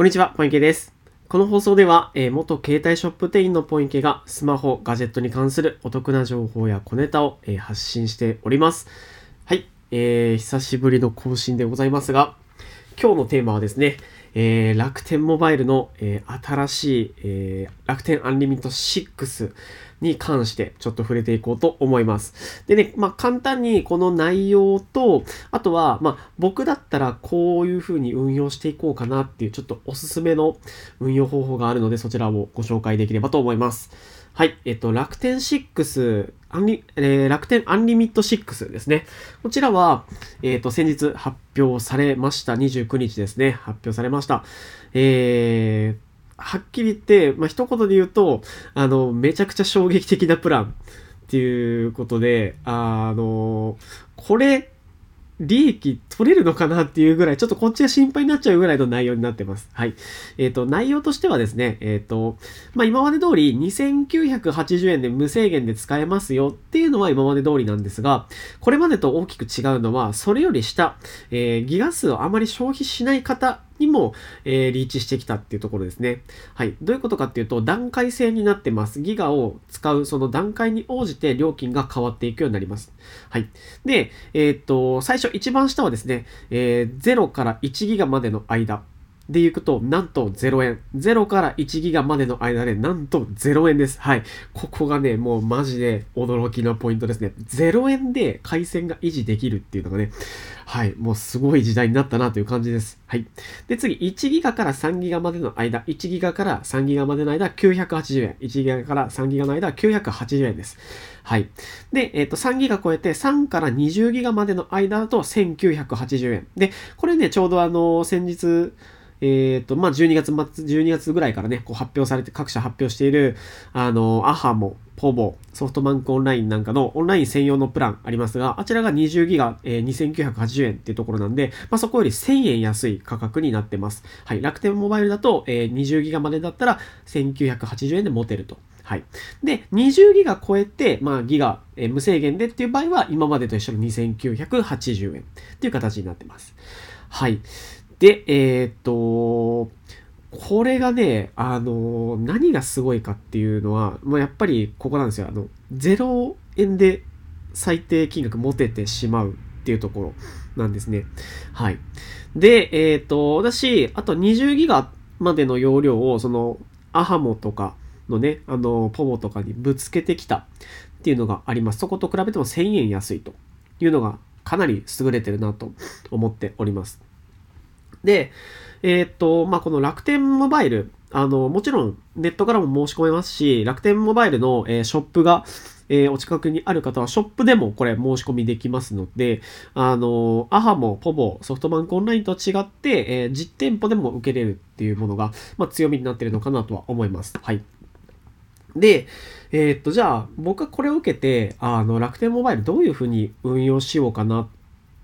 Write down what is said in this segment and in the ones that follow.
こんにちは、ポインケです。この放送では、えー元携帯ショップ店員のポインケがスマホ、ガジェットに関するお得な情報や小ネタを、えー発信しております。はい、えー久しぶりの更新でございますが、今日のテーマはですね、えー楽天モバイルの、えー新しい、えー楽天アンリミット6に関してちょっと触れていこうと思います。でね、まあ簡単にこの内容と、あとは、まあ僕だったらこういう風に運用していこうかなっていうちょっとおすすめの運用方法があるのでそちらをご紹介できればと思います。はい、えっと、楽天6、アンリえー楽天アンリミット6ですね。こちらは、えっと、先日発表されました。29日ですね。発表されました。えー、はっきり言って、まあ、一言で言うと、あの、めちゃくちゃ衝撃的なプランっていうことで、あの、これ、利益取れるのかなっていうぐらい、ちょっとこっちが心配になっちゃうぐらいの内容になってます。はい。えっ、と、内容としてはですね、えっ、と、まあ、今まで通り2980円で無制限で使えますよっていうのは今まで通りなんですが、これまでと大きく違うのは、それより下、えーギガ数をあまり消費しない方にも、えーリーチしてきたっていうところですね。はい。どういうことかっていうと、段階制になってます。ギガを使うその段階に応じて料金が変わっていくようになります。はい。で、えーっと、最初一番下はですね、えー0から1ギガまでの間。で行くと、なんと0円。0から1ギガまでの間で、なんと0円です。はい。ここがね、もうマジで驚きのポイントですね。0円で回線が維持できるっていうのがね、はい。もうすごい時代になったなという感じです。はい。で、次、1ギガから3ギガまでの間、1ギガから3ギガまでの間、980円。1ギガから3ギガの間、980円です。はい。で、えっ、と、3ギガ超えて3から20ギガまでの間だと1980円。で、これね、ちょうどあの、先日、えっ、と、まあ、12月末、12月ぐらいからね、こう発表されて、各社発表している、あの、アハモ、ポボ、ソフトバンクオンラインなんかのオンライン専用のプランありますが、あちらが20ギガ、えー2980円っていうところなんで、まあ、そこより1000円安い価格になってます。はい。楽天モバイルだと、えー20ギガまでだったら1980円で持てると。はい。で、20ギガ超えて、まあ、ギガ、えー無制限でっていう場合は、今までと一緒の2980円っていう形になってます。はい。で、えーっと、これがね、あの、何がすごいかっていうのは、もうやっぱりここなんですよ。あの、0円で最低金額持ててしまうっていうところなんですね。はい。で、えーっと、私、あと20ギガまでの容量を、その、アハモとかのね、あの、ポモとかにぶつけてきたっていうのがあります。そこと比べても1000円安いというのがかなり優れてるなと思っております。で、えーっと、まあ、この楽天モバイル、あの、もちろんネットからも申し込めますし、楽天モバイルの、えーショップが、えーお近くにある方はショップでもこれ申し込みできますので、あの、アハもポボ、ソフトバンクオンラインと違って、えー実店舗でも受けれるっていうものが、まあ、強みになってるのかなとは思います。はい。で、えーっと、じゃあ、僕はこれを受けて、あの、楽天モバイルどういうふうに運用しようかなっ、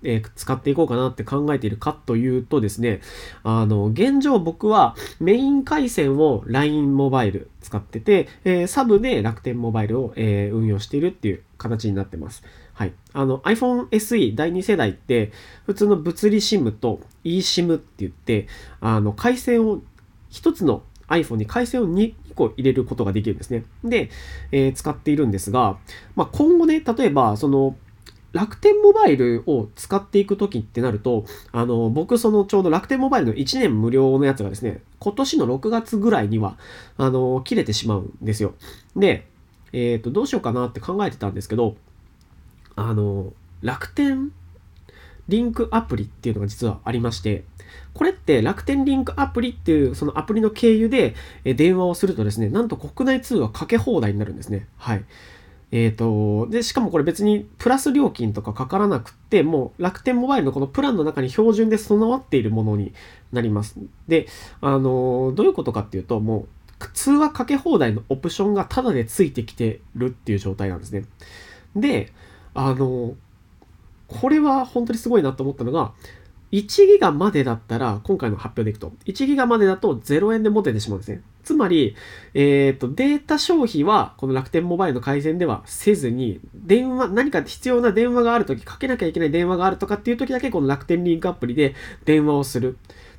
え使っていこうかなって考えているかというとですね、あの、現状僕はメイン回線を LINE モバイル使ってて、えーサブで楽天モバイルを、えー運用しているっていう形になってます。はい。あの iPhone SE 第2世代って普通の物理 SIM と eSIM って言って、あの、回線を一つの iPhone に回線を2個入れることができるんですね。で、え使っているんですが、まあ、今後ね、例えば、その、楽天モバイルを使っていくときってなると、あの、僕、そのちょうど楽天モバイルの1年無料のやつがですね、今年の6月ぐらいには、あの、切れてしまうんですよ。で、えっ、と、どうしようかなって考えてたんですけど、あの、楽天リンクアプリっていうのが実はありまして、これって楽天リンクアプリっていうそのアプリの経由で電話をするとですね、なんと国内通話かけ放題になるんですね。はい。えっ、と、で、しかもこれ別にプラス料金とかかからなくって、もう楽天モバイルのこのプランの中に標準で備わっているものになります。で、あの、どういうことかっていうと、もう通話かけ放題のオプションがタダでついてきてるっていう状態なんですね。で、あの、これは本当にすごいなと思ったのが、1ギガまでだったら、今回の発表でいくと、1ギガまでだと0円で持ててしまうんですね。つまり、えっ、と、データ消費は、この楽天モバイルの改善ではせずに、電話、何か必要な電話があるとき、かけなきゃいけない電話があるとかっていうときだけ、この楽天リンクアプリで電話をする。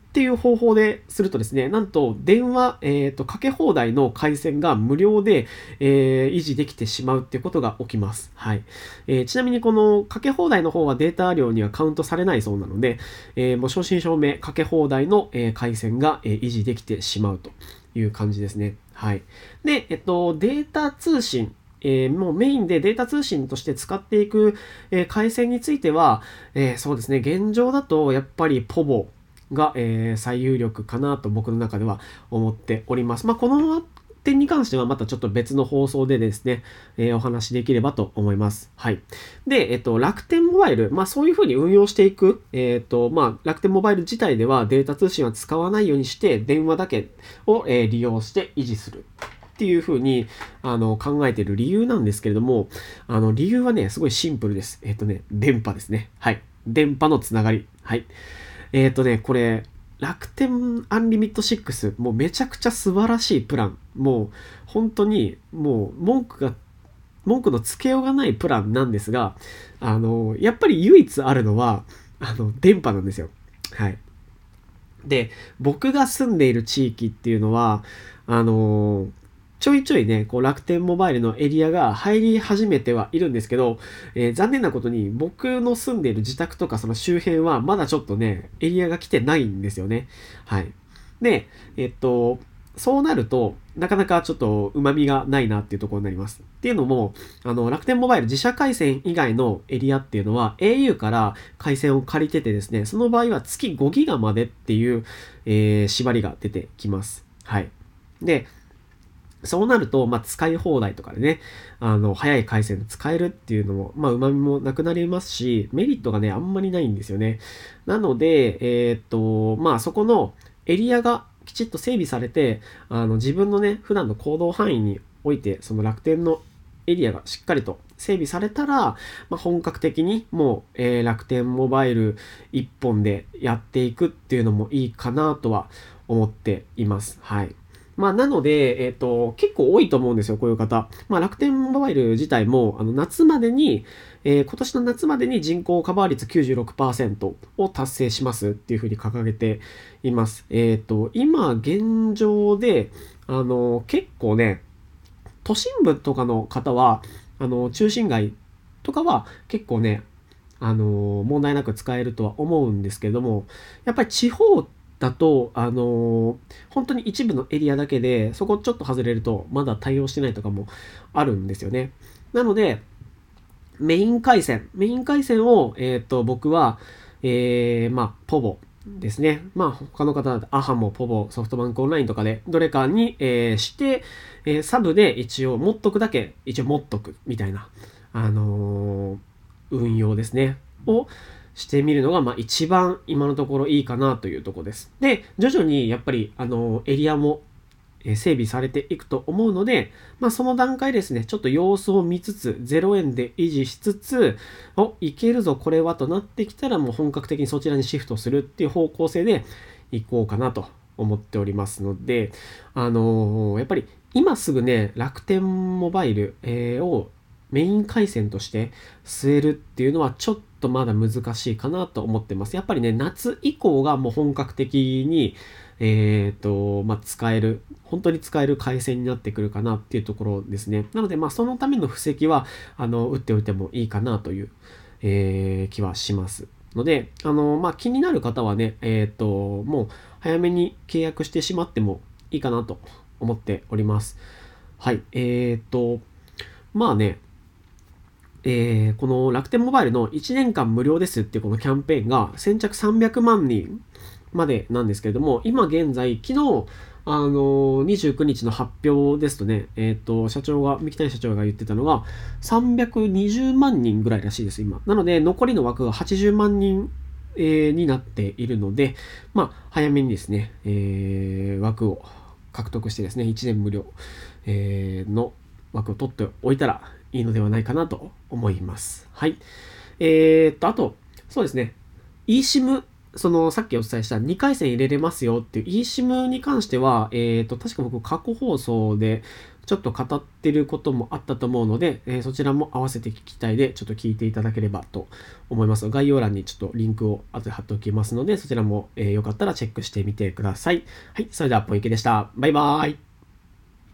っていう方法でするとですね、なんと電話、え、ー、と、かけ放題の回線が無料で、えー、維持できてしまうっていうことが起きます。はい。えー、ちなみにこのかけ放題の方はデータ量にはカウントされないそうなので、えもう正真正銘かけ放題の、え回線が、え維持できてしまうという感じですね。はい。で、えっと、データ通信えー、もうメインでデータ通信として使っていく、えー、回線については、えー、そうですね、現状だとやっぱりポボが、え最有力かなと僕の中では思っております。まあ、この点に関してはまたちょっと別の放送でですね、えー、お話しできればと思います。はい。で、えっと、楽天モバイル、まあそういうふうに運用していく、えっと、まあ楽天モバイル自体ではデータ通信は使わないようにして電話だけを、えー、利用して維持する。っていうふうにあの考えている理由なんですけれども、あの理由はね、すごいシンプルです。えっ、とね、電波ですね。はい。電波のつながり。はい。えっ、とね、これ、楽天アンリミット6、もうめちゃくちゃ素晴らしいプラン。もう本当にもう文句が、文句のつけようがないプランなんですが、あの、やっぱり唯一あるのは、あの、電波なんですよ。はい。で、僕が住んでいる地域っていうのは、あのちょいちょいね、こう楽天モバイルのエリアが入り始めてはいるんですけど、えー、残念なことに僕の住んでいる自宅とかその周辺はまだちょっとね、エリアが来てないんですよね。はい。で、えっと、そうなると、なかなかちょっと旨味がないなっていうところになります。っていうのも、あの、楽天モバイル自社回線以外のエリアっていうのは au から回線を借りててですね、その場合は月5ギガまでっていう、えー、縛りが出てきます。はい。で、そうなると、まあ、使い放題とかでね、あの、早い回線で使えるっていうのも、まあ、旨味もなくなりますし、メリットがね、あんまりないんですよね。なので、えー、っと、まあ、そこのエリアがきちっと整備されて、あの、自分のね、普段の行動範囲において、その楽天のエリアがしっかりと整備されたら、まあ、本格的にもう、えー、楽天モバイル一本でやっていくっていうのもいいかなとは思っています。はい。まあ、なので、えっ、ー、と、結構多いと思うんですよ、こういう方。まあ、楽天モバイル自体も、あの、夏までに、えー、今年の夏までに人口カバー率96%を達成しますっていうふうに掲げています。えっ、ー、と、今、現状で、あの、結構ね、都心部とかの方は、あの、中心街とかは結構ね、あの、問題なく使えるとは思うんですけども、やっぱり地方ってだと、あのー、本当に一部のエリアだけで、そこちょっと外れると、まだ対応してないとかもあるんですよね。なので、メイン回線、メイン回線を、えっ、ー、と、僕は、えー、まあ、ポボですね。まあ、他の方だと、アハモ、ポボ、ソフトバンクオンラインとかで、どれかに、えー、して、えー、サブで一応持っとくだけ、一応持っとく、みたいな、あのー、運用ですね。を、してみるのが、まあ一番今のところいいかなというとこです。で、徐々にやっぱり、あの、エリアも整備されていくと思うので、まあその段階ですね、ちょっと様子を見つつ、0円で維持しつつ、お、いけるぞ、これはとなってきたらもう本格的にそちらにシフトするっていう方向性でいこうかなと思っておりますので、あのー、やっぱり今すぐね、楽天モバイル、え、をメイン回線として据えるっていうのはちょっとまだ難しいかなと思ってます。やっぱりね、夏以降がもう本格的に、えっ、ー、と、まあ、使える、本当に使える回線になってくるかなっていうところですね。なので、まあ、そのための布石は、あの、打っておいてもいいかなという、えー、気はします。ので、あの、まあ、気になる方はね、えっ、ー、と、もう早めに契約してしまってもいいかなと思っております。はい。えっ、と、まあね、えー、この楽天モバイルの1年間無料ですっていうこのキャンペーンが先着300万人までなんですけれども、今現在、昨日、あの、29日の発表ですとね、えっ、ー、と、社長が、三木谷社長が言ってたのが、320万人ぐらいらしいです、今。なので、残りの枠が80万人、えー、になっているので、まあ、早めにですね、えー、枠を獲得してですね、1年無料、え、の枠を取っておいたらいいのではないかなと思います。はい。えー、っと、あと、そうですね。eSIM、その、さっきお伝えした2回戦入れれますよっていう eSIM に関しては、えー、っと、確か僕過去放送でちょっと語ってることもあったと思うので、えー、そちらも合わせて聞きたいで、ちょっと聞いていただければと思います。概要欄にちょっとリンクを後で貼っておきますので、そちらも、えー、よかったらチェックしてみてください。はい、それではポイケでした。バイバーイ。